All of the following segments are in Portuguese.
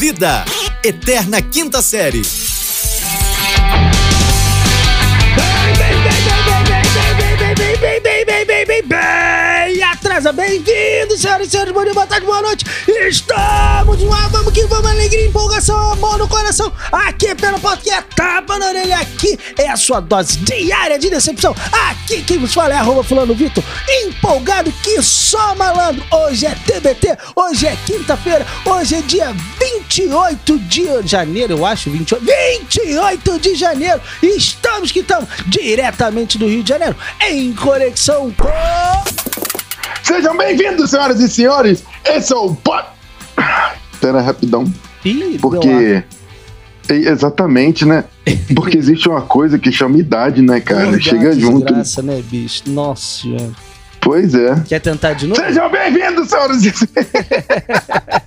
Vida, Eterna Quinta Série. bem, bem, bem, bem, bem, bem, bem, atrasa, bem-vindos, senhoras e senhores, bom dia, boa tarde, boa noite, estamos lá, vamos que vamos, alegria, empolgação, amor no coração, aqui pelo podcast, tapa na orelha, aqui é a sua dose diária de decepção, aqui quem vos fala é arroba fulano Vitor, empolgado que só malandro, hoje é TBT, hoje é quinta-feira, hoje é dia 28 de janeiro, eu acho, 28, 28 de janeiro, estamos que estamos diretamente do Rio de Janeiro, em conexão com. Sejam bem-vindos, senhoras e senhores. Esse é o Pod. Pera, rapidão. Ih, Porque. Exatamente, né? Porque existe uma coisa que chama idade, né, cara? Chega junto. Graça, né, bicho? Nossa. Pois é. Quer tentar de novo? Sejam bem-vindos, senhoras e senhores.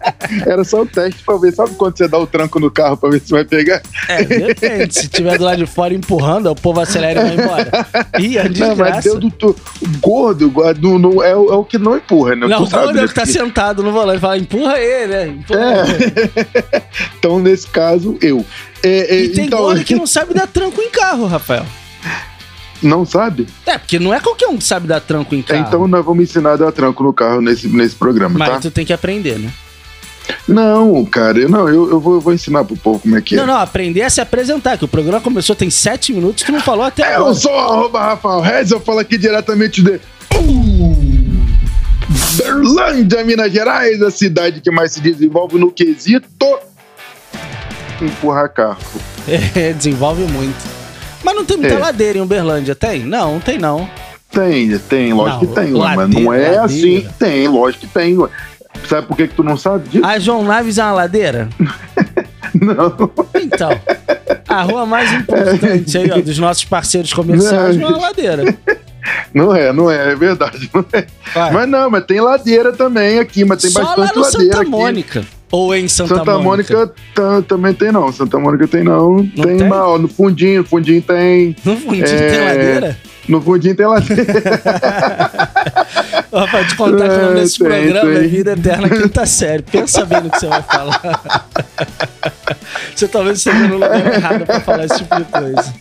Era só o teste pra ver. Sabe quando você dá o tranco no carro pra ver se vai pegar? É, depende. se tiver do lado de fora empurrando, o povo acelera e vai embora. Ih, é desgraça. Não, mas deu do tu, gordo, no, é, é, o que não empurra, né? Não, o gordo é o que tá sentado no volante. Fala, empurra ele, né? Empurra é. então, nesse caso, eu. É, é, e tem então... gordo que não sabe dar tranco em carro, Rafael. Não sabe? É, porque não é qualquer um que sabe dar tranco em carro. Então nós vamos ensinar a dar tranco no carro nesse, nesse programa, Mas tá? tu tem que aprender, né? Não, cara, eu, não, eu, eu, vou, eu vou ensinar pro povo como é que não, é. Não, não, aprender a se apresentar, que o programa começou tem sete minutos, tu não falou até agora. Eu sou arroba Rafael Reis, eu falo aqui diretamente de... Uh, Berlândia, Minas Gerais, a cidade que mais se desenvolve no quesito empurrar carro. É, desenvolve muito. Mas não tem muita é. ladeira em Uberlândia, tem? Não, não tem não. Tem, tem, lógico não, que tem, ladeira, mas não é ladeira. assim. Tem, lógico que tem. Sabe por que, que tu não sabe disso? A João Naves é uma ladeira? não. Então, a rua mais importante aí, ó, dos nossos parceiros comerciais não é uma ladeira. Não é, não é, é verdade. Não é. Mas não, mas tem ladeira também aqui, mas tem Só bastante lá no ladeira Santa aqui. Mônica. Ou em Santa, Santa Mônica? Mônica também tem não. Santa Mônica tem não. Não tem, tem? Não, no fundinho, no fundinho tem. No fundinho É. tem ladeira? No fundinho tem ladeira. Pra te contar que o nome É, desse tem, programa é tem. Vida Eterna Quinta Série. Pensa bem no que você vai falar. você talvez esteja no lugar errado pra falar esse tipo de coisa.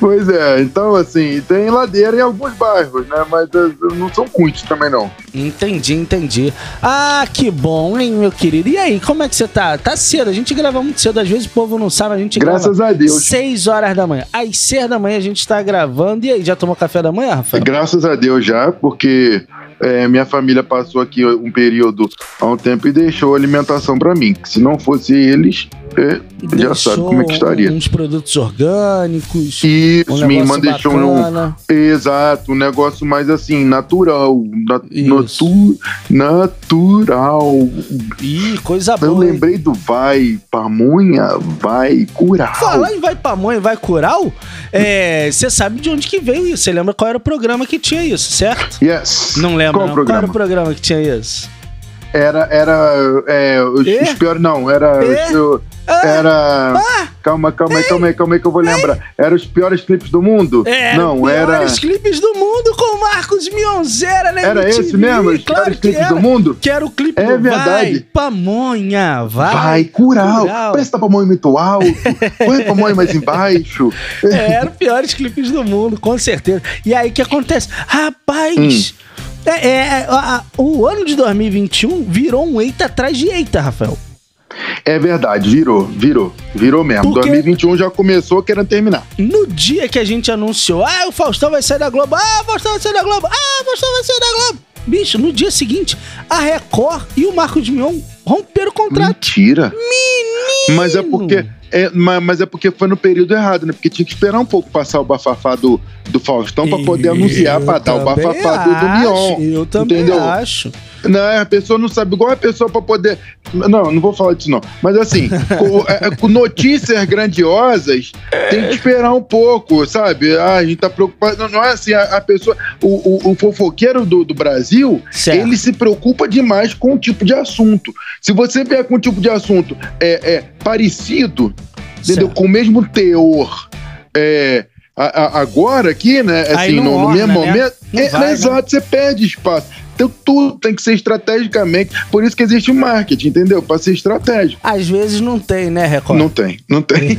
pois é, então assim, tem ladeira em alguns bairros, né? Mas eh, não são muitos também não. Entendi, entendi. Ah, que bom, hein, meu querido. E aí, como é que você tá? Tá cedo, a gente grava muito cedo. Às vezes o povo não sabe, a gente Graças grava a Deus. 6 horas da manhã. Às 6 da manhã a gente tá gravando. E aí, já tomou café da manhã, Rafael? Graças a Deus já, porque que eh, minha família passou aqui um período há um tempo e deixou alimentação pra mim. Que se não fosse eles, eh, já sabe como é que estaria. Uns produtos orgânicos. Isso, um minha irmã deixou um, bacana. Exato, um negócio mais assim, natural. Na, Isso. natu- natural. Ih, coisa Eu boa. hein? lembrei do vai, pamonha, vai curar. Falar em vai mãe, vai cural, é, você sabe de onde que veio isso. Você lembra qual era o programa que tinha isso, certo? Yes. Não Qual não. o Qual era programa? o programa que tinha isso? Era, era, é, os, É? os piores, não, era, É? os- era, calma, calma aí, calma aí, calma aí que eu vou lembrar. Era os piores clipes do mundo? É, não, era, piores clipes do mundo com o Marcos Mionzera, né? era MTV, esse mesmo, os claro piores clipes era. do mundo? Que era o clipe É do Vai verdade. Pamonha, vai, Vai, curar. Cural. Parece que tá pamonha muito alto, põe pamonha mais embaixo. É, eram os piores clipes do mundo, com certeza. E aí, o que acontece? Rapaz, Hum. É, é, a- a- o ano de 2021 virou um eita atrás de eita, Rafael. É verdade, virou, virou, virou mesmo. Por quê? 2021 já começou querendo terminar. No dia que a gente anunciou, ah, o Faustão vai sair da Globo, ah, o Faustão vai sair da Globo, ah, o Faustão vai sair da Globo. Bicho, no dia seguinte, a Record e o Marcos Mion romperam o contrato. Mentira. Mas é porque. É, ma- mas é porque foi no período errado, né? Porque tinha que esperar um pouco passar o bafafá do, do Faustão pra poder anunciar, pra dar o bafafá do, do acho, Mion. Eu também entendeu? acho. Não, a pessoa não sabe, igual a pessoa pra poder. Não, não vou falar disso, não. Mas assim, com, é, com notícias grandiosas, tem que esperar um pouco, sabe? Ah, a gente tá preocupado. Não, não é assim, a, a pessoa. O, o, o fofoqueiro do, do Brasil, Certo. ele se preocupa demais com o tipo de assunto. Se você vier com um tipo de assunto é, é parecido, entendeu? Certo. Com o mesmo teor. É, a- a- agora aqui, né? Assim, não no, no mesmo né? momento. Não é, vai, né? exato, você perde espaço. Então, tudo tem que ser estrategicamente. Por isso que existe o marketing, entendeu? Para ser estratégico. Às vezes não tem, né, Record? Não tem, não tem.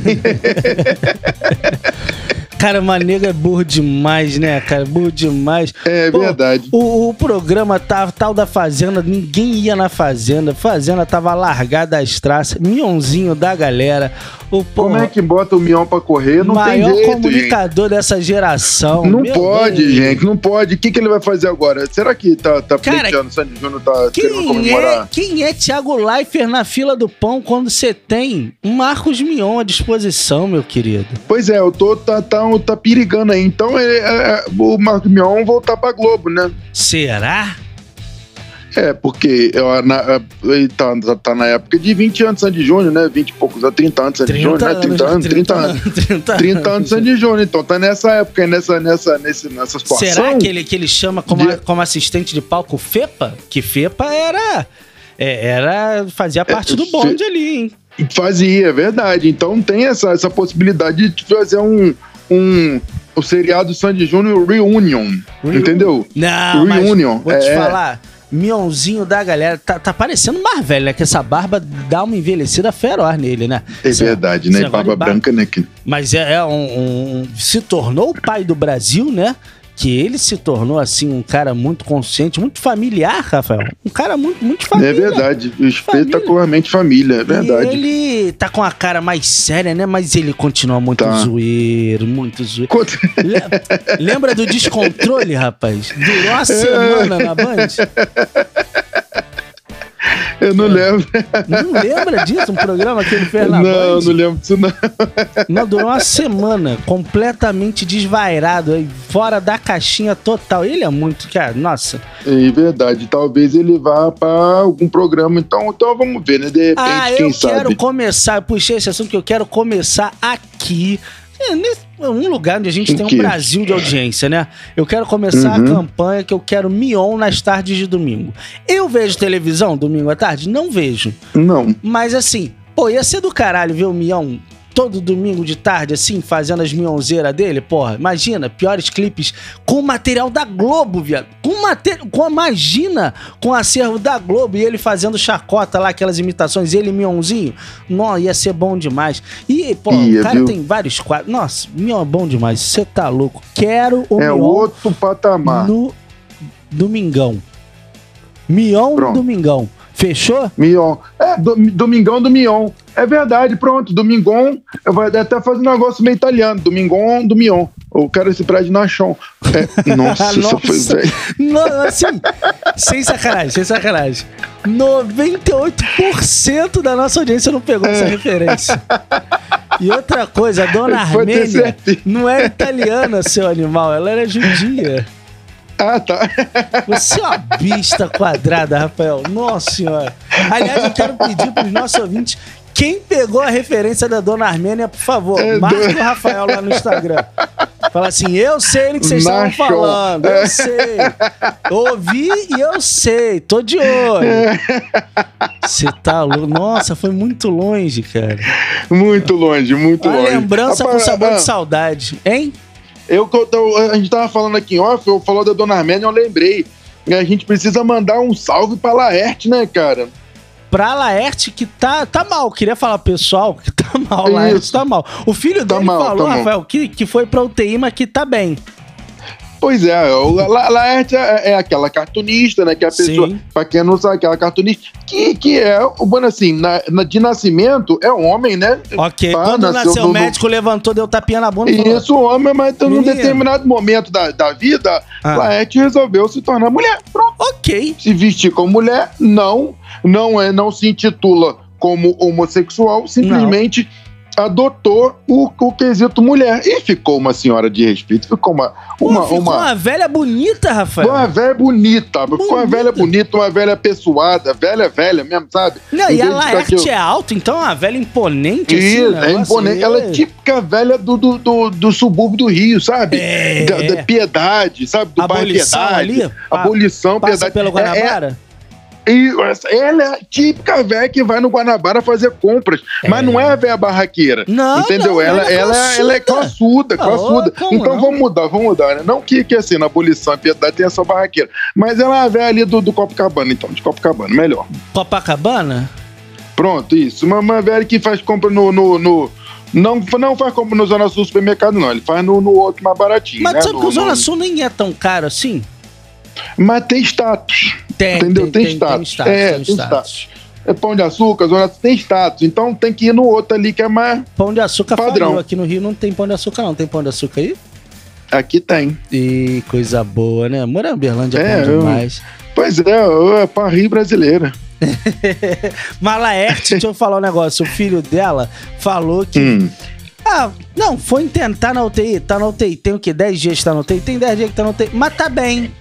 Cara, Manega é burro demais, né, cara? Burro demais. É Pô, verdade. O, o, programa tava, tal da Fazenda, ninguém ia na Fazenda. Fazenda tava largada as traças. Mionzinho da galera. O, Como é que bota o Mion pra correr? Não maior tem jeito, comunicador gente. dessa geração. Não Meu pode, Deus. gente, não pode. O que, que ele vai fazer agora? Será que tá, tá pleiteando? O Sandy Júnior tá querendo comemorar? É, quem é Thiago Leifert na fila do pão quando você tem Marcos Mion à disposição, meu querido? Pois é, eu tô tá, tá, tá perigando aí. Então é, é, o Marcos Mion voltar pra Globo, né? Será? É, porque eu, na, ele tá, tá, na época de 20 anos Sandy Júnior, né? 20 e poucos, 30 anos Sandy Júnior, né? 30 anos, 30 anos. 30, 30 anos Sandy Júnior. Então tá nessa época, nessa, nessa, nessa, nessa situação. Será que ele, que ele chama como, de... como assistente de palco FEPA? Que FEPA era. É, era fazia parte é, do bonde fe... ali, hein? Fazia, é verdade. Então tem essa, essa possibilidade de fazer um, um, o seriado Sandy Júnior Reunion, entendeu? Não, Reunion. vou te é, falar, Mionzinho da galera. Tá, tá parecendo mais velho, né? Que essa barba dá uma envelhecida feroz nele, né? É esse, verdade, né? Barba, barba branca, né? Mas é, é um, um, Se tornou o pai do Brasil, né? Que ele se tornou assim um cara muito consciente, muito familiar, Rafael. Um cara muito, muito família. É verdade, espetacularmente família, é verdade. E ele tá com a cara mais séria, né? Mas ele continua muito tá. zoeiro, muito zoeiro. Lembra do descontrole, rapaz? Durou uma semana na Band. Eu não lembro. Não lembra disso? Um programa que ele fez na Não, Band? não lembro disso não. Não, durou uma semana, completamente desvairado, fora da caixinha total. Ele é muito, cara, nossa. É verdade, talvez ele vá para algum programa, então, então vamos ver, né? De repente, ah, eu sabe? quero começar, eu puxei esse assunto que eu quero começar aqui é um lugar onde a gente tem um Brasil de audiência, né? Eu quero começar uhum. a campanha que eu quero Mion nas tardes de domingo. Eu vejo televisão domingo à tarde? Não vejo. Não. Mas assim, pô, ia ser do caralho ver o Mion todo domingo de tarde, assim, fazendo as mionzeiras dele, porra. Imagina, piores clipes com material da Globo, viado. Com material. Com, imagina com acervo da Globo e ele fazendo chacota lá, aquelas imitações, ele mionzinho. Não, ia ser bom demais. E, pô, ia, o cara viu? tem vários quadros. Nossa, Mion é bom demais. Você tá louco. Quero o é Mion. Outro patamar. No Domingão. Mion no Domingão. Fechou? Mion. É, do, Domingão do Mion. É verdade, pronto. Domingon, eu vou até fazer um negócio meio italiano. Domingon do Mion. Eu quero esse prédio na chão. É, nossa, nossa, foi velho. Não, assim, sem sacanagem, sem sacanagem. 98% da nossa audiência não pegou é. essa referência. E outra coisa, a dona Armênia não é italiana, seu animal, ela era judia. Ah, tá. Você é uma bista quadrada, Rafael. Nossa senhora. Aliás, eu quero pedir para os nossos ouvintes quem pegou a referência da dona Armênia, por favor, é do... o Rafael lá no Instagram. Fala assim, eu sei o que vocês estavam falando, eu sei. Ouvi e eu sei, tô de olho. Você tá louco. Nossa, foi muito longe, cara. Muito longe, muito a longe. lembrança com sabor de saudade, hein? Eu, a gente tava falando aqui em off, eu falou da Dona Arménia, eu lembrei. A gente precisa mandar um salve pra Laerte, né, cara? Pra Laerte, que tá, tá mal. Queria falar, pessoal, que tá mal. Isso. Laerte tá mal. O filho tá dele mal, falou, tá Rafael, que, que foi pra UTI, mas que tá bem. Pois é, o La Laerte é, é, aquela cartunista, né? Que é a pessoa, Sim. pra quem não sabe, aquela cartunista, que, que é, bueno, assim, na, na, de nascimento é um homem, né? Ok, Pá, quando nasceu, nasceu o médico levantou, deu tapinha na bunda. Isso, falou, homem, mas num determinado momento da, da vida, ah. Laerte resolveu se tornar mulher. Pronto. Ok. Se vestir como mulher, não, não, é, não se intitula como homossexual, simplesmente... Não adotou o, o quesito mulher. E ficou uma senhora de respeito, ficou uma. uma Pô, ficou uma, uma velha bonita, Rafael. Uma velha bonita, bonita, ficou uma velha bonita, uma velha pessoada, velha, velha mesmo, sabe? Não, e a Laerte é alta, então é uma velha imponente. Isso, assim, é imponente. Ela é típica velha do, do, do, do subúrbio do Rio, sabe? É. Da, da piedade, sabe? Do abolição bairro Piedade. Ali, abolição, passa piedade. pelo Guanabara? É, é E essa- ela é a típica velha que vai no Guanabara fazer compras. Mas não é a velha barraqueira. Não, entendeu? não, ela, ela é ela, ela é classuda, classuda. como então não? vamos mudar, vamos mudar, né? Não que, que assim, na abolição e piedade tenha só barraqueira. Mas ela é a velha ali do, do Copacabana, então, de Copacabana, melhor. Copacabana? Pronto, isso. Uma, uma velha que faz compra no. no, no- não, não faz compra no Zona Sul supermercado, não. Ele faz no, no outro mais baratinho. Mas né? sabe No- que o Zona no- Sul nem é tão caro assim? Mas tem status. Tem, entendeu? tem- Tem, tem- status. tem status, é, tem status. status. É pão de açúcar, Zona tem status. Então tem que ir no outro ali que é mais. Pão de açúcar Padrão. faliu. Aqui no Rio não tem pão de açúcar, não. Tem pão de açúcar aí? Aqui tem. E coisa boa, né? Moramberlândia é, É, bom eu- demais. Pois é, é pra rir brasileira. Malaerte, deixa eu falar um negócio. O filho dela falou que. Hum. Ah, não, foi tentar na UTI. Tá na UTI. Tem o quê? 10 dias que tá na UTI? Tem 10 dias que tá na UTI. Mas tá bem.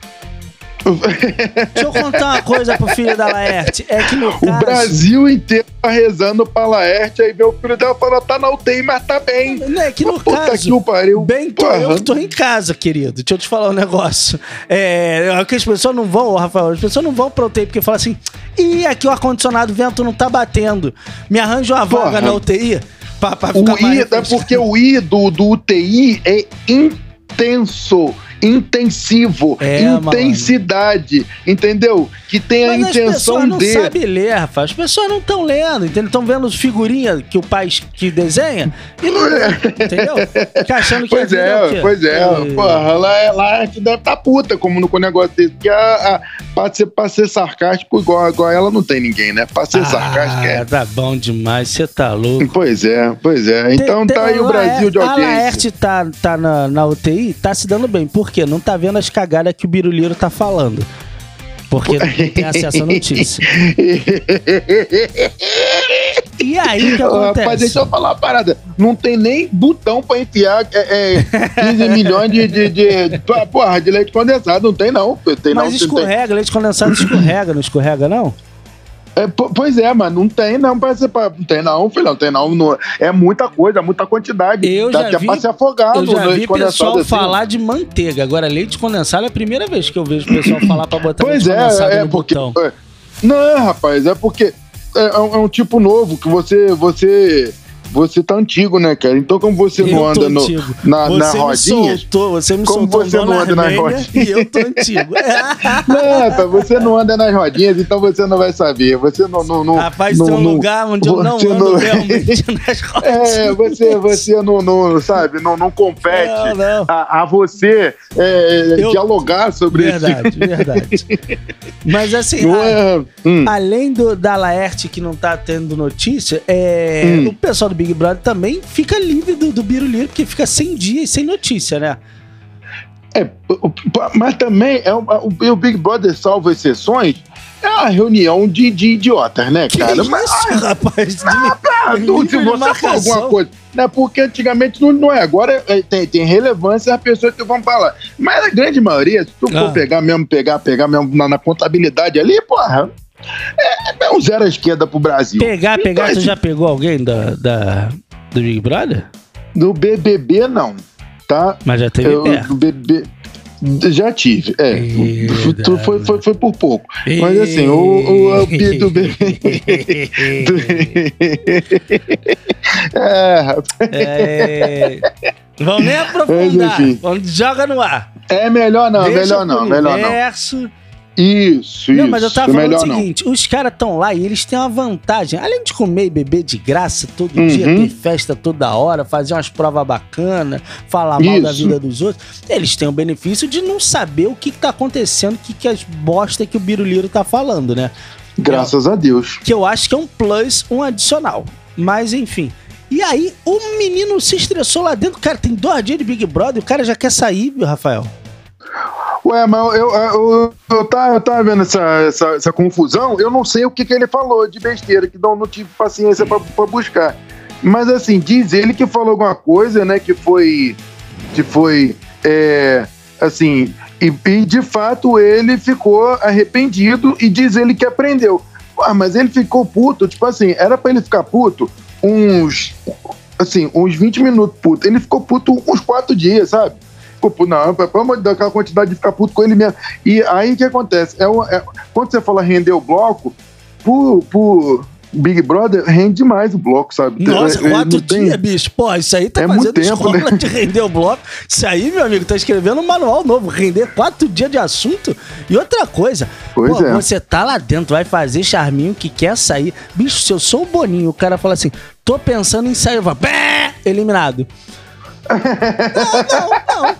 Deixa eu contar uma coisa pro filho da Laerte. É que no O caso. Brasil inteiro tá rezando pra Laerte, aí vê o filho dela falando, tá na UTI, mas tá bem. É que no Puta caso. que o pariu. Bem tô Porra. eu que tô em casa, querido. Deixa eu te falar um negócio. É, é que as pessoas não vão, Rafael, as pessoas não vão pra UTI porque falam assim: ih, aqui o ar-condicionado, o vento não tá batendo. Me arranja uma vaga Porra. na UTI pra, pra ficar O mais I, é refrescado." porque o I do, do UTI é intenso, intensivo, É, intensidade, entendeu? Que tem a Mas as intenção pessoas não de. sabem ler, Rafael. As pessoas não estão lendo, entendeu? Estão vendo as figurinhas que o pai que desenha e não entendeu? Fica achando que Pois a vida o é, quê? pois é. É. Porra, lá, lá deve tá puta como no com o negócio desse. Porque a, a, pra, ser, pra ser sarcástico, igual, igual ela, não tem ninguém, né? Pra ser sarcástico é. Ah, tá bom demais, você tá louco. Pois é, pois é. Então Tem- tá tem- aí o a Brasil de audiência. A Laerte tá, tá na, na UTI, tá se dando bem. Por quê? Não tá vendo as cagadas que o Biruliro tá falando. Porque não tem acesso à notícia. E aí, o que acontece? Rapaz, deixa eu falar uma parada. Não tem nem botão pra enfiar é, é, 15 milhões de, de, de, de- porra, de leite condensado. Não tem, não. Tem, não, Mas tem- escorrega, leite condensado escorrega, não escorrega, não? É, po- pois é, mas não tem não pra pra, Não tem não, filhão. Tem não, não- É muita coisa, muita quantidade. Eu Dá já até vi- pra se afogar Eu já vi pessoal assim. falar de manteiga. Agora, leite condensado é a primeira vez que eu vejo o pessoal falar pra botar Pois leite condensado é, é no porque. botão. é. Não, rapaz, é porque é, é um, é um tipo novo que você. você você tá antigo, né, cara? Então, como você não Eu tô anda no, na, você na me rodinha. soltou, você me Como soltou você não anda nas rodinhas? E eu tô antigo. Não, você não anda nas rodinhas, então você não vai saber. Você não. não, não Rapaz, não, tem um não- lugar onde eu não ando não- realmente nas rodinhas. É, você, você não, não, sabe, não, não compete Não, não. A, a você é, Eu- dialogar sobre Verdade, verdade. Mas assim, isso. Não a- é, hum, além do, da Laerte que não tá tendo notícia, é, Hum. o pessoal do Big Brother também fica livre do, do Biruliro, porque fica 100 dias sem notícia, né? é, mas também é, um- o, Big Brother salva exceções. É uma reunião de, de idiotas, né, Que cara? isso, Mas, rapaz? ah, tu, se você for alguma coisa. Né, porque antigamente não, não é. Agora é, tem, tem relevância as pessoas que vão falar. Mas a grande maioria, se tu Ah. for pegar mesmo, pegar, pegar mesmo na, na contabilidade ali, porra. É, é um zero à esquerda pro Brasil. Pegar, Então, pegar, tu esse- já pegou alguém da, da- do Big Brother? No BBB, não. Tá? Mas já teve Eu, perto. no BBB. Já tive, é. Eita, foi, foi, foi por pouco. Mas assim, o, o, o do BBB. é, rapaz. É... Vamos nem aprofundar. Vamos, joga no ar. é melhor não, Deixa melhor não, melhor não. Isso, Não, isso. mas eu tava falando melhor o não. seguinte: os caras estão lá e eles têm uma vantagem. Além de comer e beber de graça todo Uhum. dia, ter festa toda hora, fazer umas provas bacanas, falar mal da Isso. vida dos outros, eles têm o benefício de não saber o que, que tá acontecendo, o que, que as bosta que o Biruliro tá falando, né? Graças a Deus. Que eu acho que é um plus, um adicional. Mas enfim. E aí, o menino se estressou lá dentro. Cara, tem dois dias de Big Brother e o cara já quer sair, Rafael. Ué, mas eu, eu, eu, eu, tava, eu tava vendo essa, essa, essa confusão, eu não sei o que, que ele falou de besteira, que não, não tive paciência pra buscar. Mas assim, diz ele que falou alguma coisa, né? Que foi. Que foi. é, assim. E, e, de fato ele ficou arrependido e diz ele que aprendeu. Ah, mas ele ficou puto, tipo assim, era pra ele ficar puto uns. Assim, uns 20 minutos puto. Ele ficou puto uns 4 dias, sabe? Ficou. Não, pelo amor de Deus, aquela quantidade de ficar puto com ele mesmo. E aí o que acontece? É, é- quando você fala render o bloco, por, por Big Brother, rende demais o bloco, sabe? Nossa, É, é, quatro não tem- dias, bicho. Pô, isso aí tá É fazendo tempo, escola né? de render o bloco. Isso aí, meu amigo, tá escrevendo um manual novo. Render quatro dias de assunto. E outra coisa, Pois pô, é. você tá lá dentro, vai fazer charminho que quer sair. Bicho, se eu sou o Boninho, o cara fala assim, tô pensando em sair, eu falo, eliminado. Não, não, não.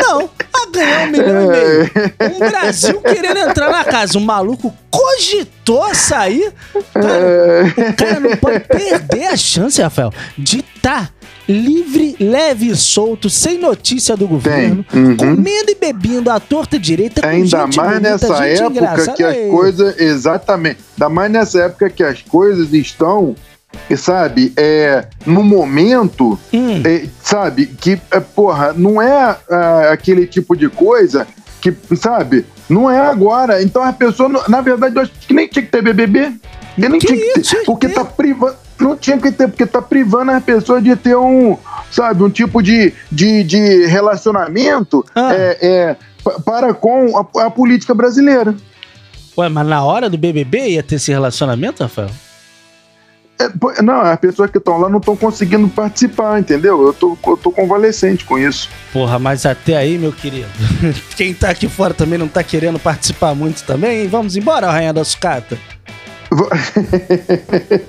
Não, a ganhar um milhão e meio. Um Brasil querendo entrar na casa. O maluco cogitou sair. Cara, o cara não pode perder a chance, Rafael, de estar livre, leve e solto, sem notícia do governo, Uhum. comendo e bebendo à torta direita com Ainda gente mais bonita, nessa época que as coisas. Exatamente. Ainda mais nessa época que as coisas estão, sabe, é, no momento, Hum. é, sabe, que, é, porra, não é ah, aquele tipo de coisa que, sabe, não é agora. Então a pessoa, na verdade, eu acho que nem tinha que ter BBB. Que nem Que tinha que ter, porque tá privando. Não tinha que ter, porque tá privando as pessoas de ter um, sabe, um tipo de, de, de relacionamento Ah. é, é, pa- para com a, a política brasileira. Ué, mas na hora do BBB ia ter esse relacionamento, Rafael? É, não, as pessoas que estão lá não estão conseguindo participar, entendeu? Eu tô, eu tô convalescente com isso. Porra, mas até aí, meu querido. Quem tá aqui fora também não tá querendo participar muito também. Vamos embora, Rainha da Sucata.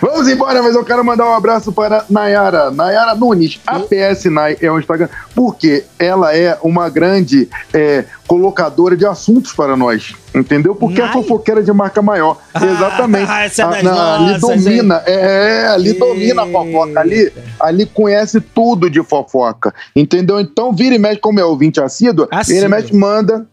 Vamos embora, mas eu quero mandar um abraço para Nayara, Nayara Nunes, APS Nay é o Instagram, porque ela é uma grande é, colocadora de assuntos para nós, entendeu? Porque é Nay? fofoqueira de marca maior. Ah, Exatamente. essa é Ah, das não, ali domina, é, ali domina a fofoca, ali, ali conhece tudo de fofoca, entendeu? Então, vira e mexe, como é ouvinte assíduo, vira Assíduo. e mexe, manda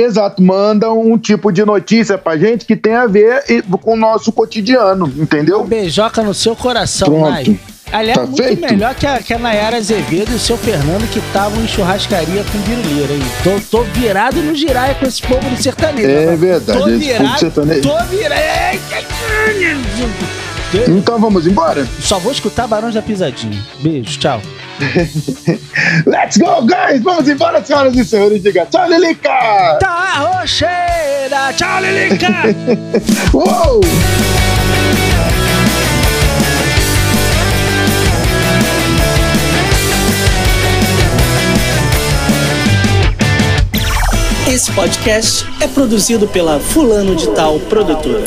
Exato, manda um tipo de notícia pra gente que tem a ver com o nosso cotidiano, entendeu? Beijoca no seu coração, Pronto. Nai. Aliás, Tá muito feito? melhor que a, que a Nayara Azevedo e o seu Fernando que estavam em churrascaria com biruleira aí. Tô, tô virado no giraia com esse povo do sertanejo. É verdade, Tô esse povo virado, sertanejo. tô virado. Então vamos embora? Só vou escutar Barões da Pisadinha. Beijo, tchau. Let's go, guys! Vamos embora, senhoras e senhores. Diga tchau, Lilica! Tá rocheira! Tchau, Lilica! Uou! Esse podcast é produzido pela Fulano de Tal Produtora.